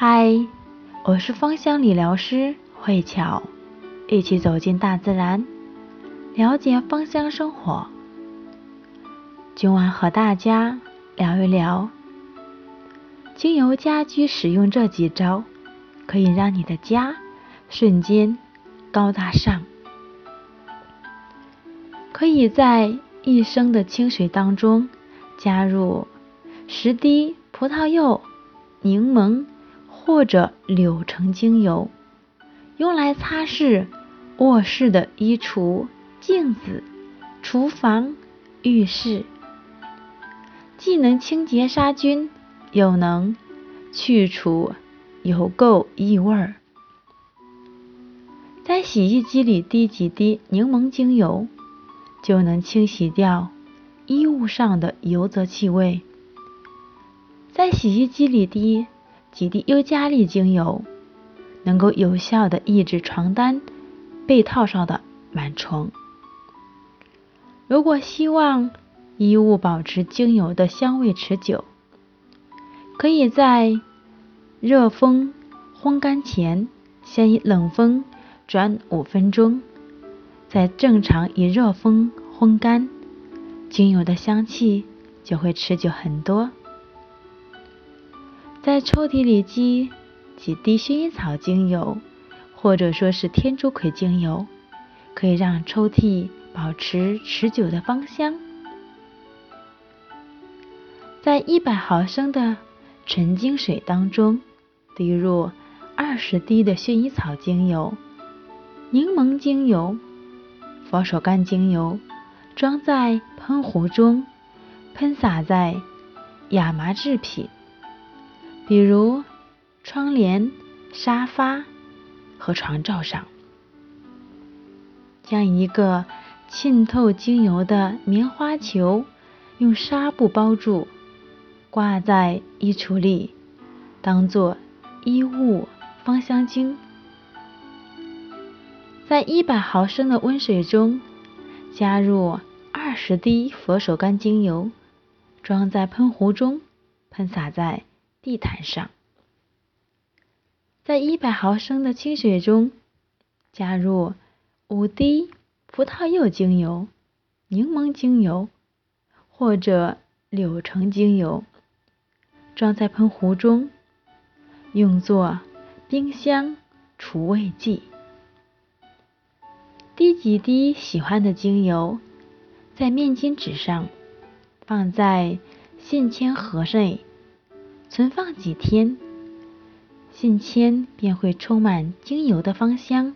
嗨，我是芳香理疗师慧巧，一起走进大自然，了解芳香生活。今晚和大家聊一聊精油家居使用这几招，可以让你的家瞬间高大上。可以在一升的清水当中加入十滴葡萄柚、柠檬。或者柳橙精油，用来擦拭卧室的衣橱、镜子、厨房、浴室，既能清洁杀菌，又能去除油垢异味。在洗衣机里滴几滴柠檬精油，就能清洗掉衣物上的油渍气味。在洗衣机里滴。几滴尤加利精油能够有效的抑制床单、被套上的螨虫。如果希望衣物保持精油的香味持久，可以在热风烘干前先以冷风转五分钟，再正常以热风烘干，精油的香气就会持久很多。在抽屉里积几滴薰衣草精油，或者说是天竺葵精油，可以让抽屉保持持久的芳香。在一百毫升的纯净水当中，滴入二十滴的薰衣草精油、柠檬精油、佛手柑精油，装在喷壶中，喷洒在亚麻制品。比如窗帘、沙发和床罩上，将一个浸透精油的棉花球用纱布包住，挂在衣橱里，当做衣物芳香精。在一百毫升的温水中加入二十滴佛手柑精油，装在喷壶中，喷洒在。地毯上，在一百毫升的清水中加入五滴葡萄柚精油、柠檬精油或者柳橙精油，装在喷壶中，用作冰箱除味剂。滴几滴喜欢的精油，在面巾纸上，放在信签盒内。存放几天，信签便会充满精油的芳香。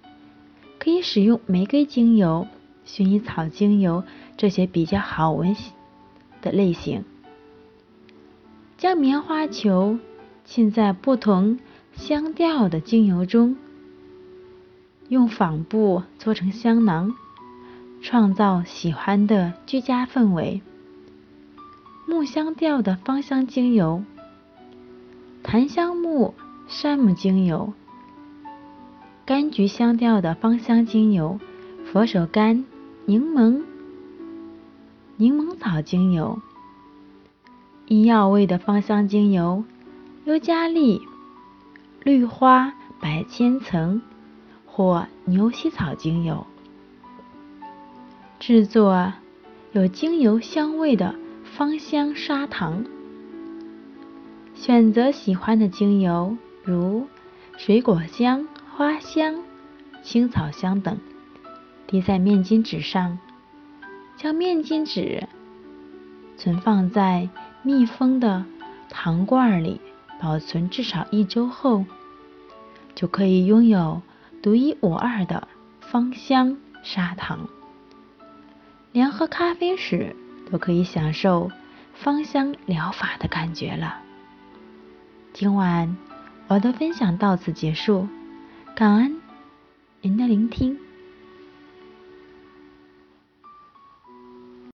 可以使用玫瑰精油、薰衣草精油这些比较好闻的类型。将棉花球浸在不同香调的精油中，用纺布做成香囊，创造喜欢的居家氛围。木香调的芳香精油。檀香木、山木精油、柑橘香调的芳香精油、佛手柑、柠檬、柠檬草精油、医药味的芳香精油、尤加利、绿花、百千层或牛膝草精油，制作有精油香味的芳香砂糖。选择喜欢的精油，如水果香、花香、青草香等，滴在面巾纸上，将面巾纸存放在密封的糖罐里，保存至少一周后，就可以拥有独一无二的芳香砂糖。连喝咖啡时都可以享受芳香疗法的感觉了。今晚我的分享到此结束，感恩您的聆听。